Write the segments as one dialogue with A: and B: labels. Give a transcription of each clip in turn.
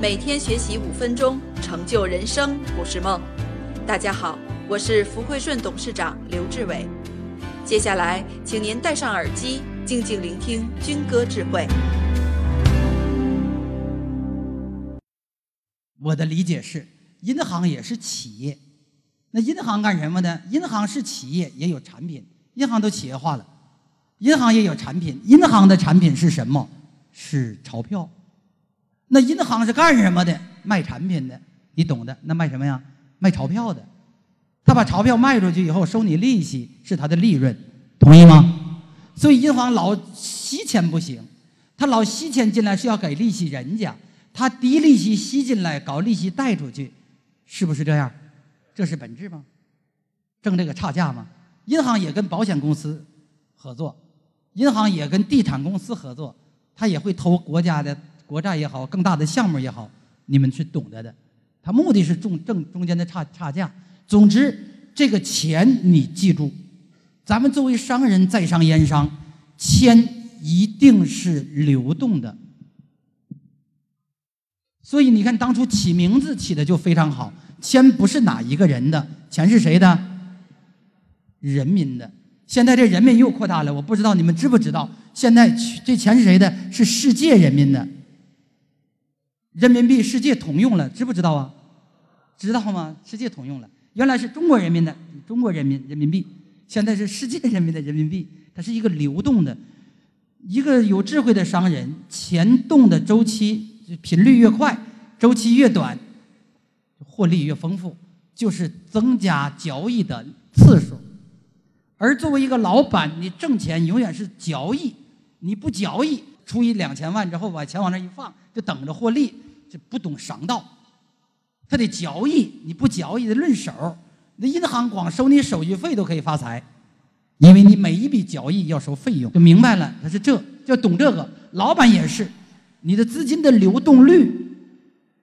A: 每天学习五分钟，成就人生不是梦。大家好，我是福汇顺董事长刘志伟。接下来，请您戴上耳机，静静聆听军歌智慧。
B: 我的理解是，银行也是企业。那银行干什么的？银行是企业，也有产品。银行都企业化了，银行也有产品。银行的产品是什么？是钞票。那银行是干什么的？卖产品的，你懂的。那卖什么呀？卖钞票的。他把钞票卖出去以后，收你利息，是他的利润，同意吗？所以银行老吸钱不行，他老吸钱进来是要给利息人家。他低利息吸进来，搞利息贷出去，是不是这样？这是本质吗？挣这个差价吗？银行也跟保险公司合作，银行也跟地产公司合作，他也会投国家的国债也好，更大的项目也好，你们是懂得的。他目的是挣挣中间的差差价。总之，这个钱你记住，咱们作为商人，在商言商，钱一定是流动的。所以你看，当初起名字起的就非常好。钱不是哪一个人的，钱是谁的？人民的。现在这人民又扩大了，我不知道你们知不知道？现在这钱是谁的？是世界人民的。人民币世界通用了，知不知道啊？知道吗？世界通用了。原来是中国人民的中国人民人民币，现在是世界人民的人民币。它是一个流动的，一个有智慧的商人，钱动的周期。频率越快，周期越短，获利越丰富，就是增加交易的次数。而作为一个老板，你挣钱永远是交易，你不交易，出一两千万之后把钱往那一放，就等着获利，就不懂商道。他得交易，你不交易得论手。那银行光收你手续费都可以发财，因为你每一笔交易要收费用。就明白了，他是这就懂这个，老板也是。你的资金的流动率，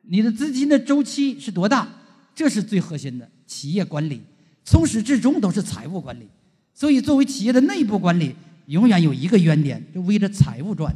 B: 你的资金的周期是多大？这是最核心的企业管理，从始至终都是财务管理。所以，作为企业的内部管理，永远有一个原点，就围着财务转。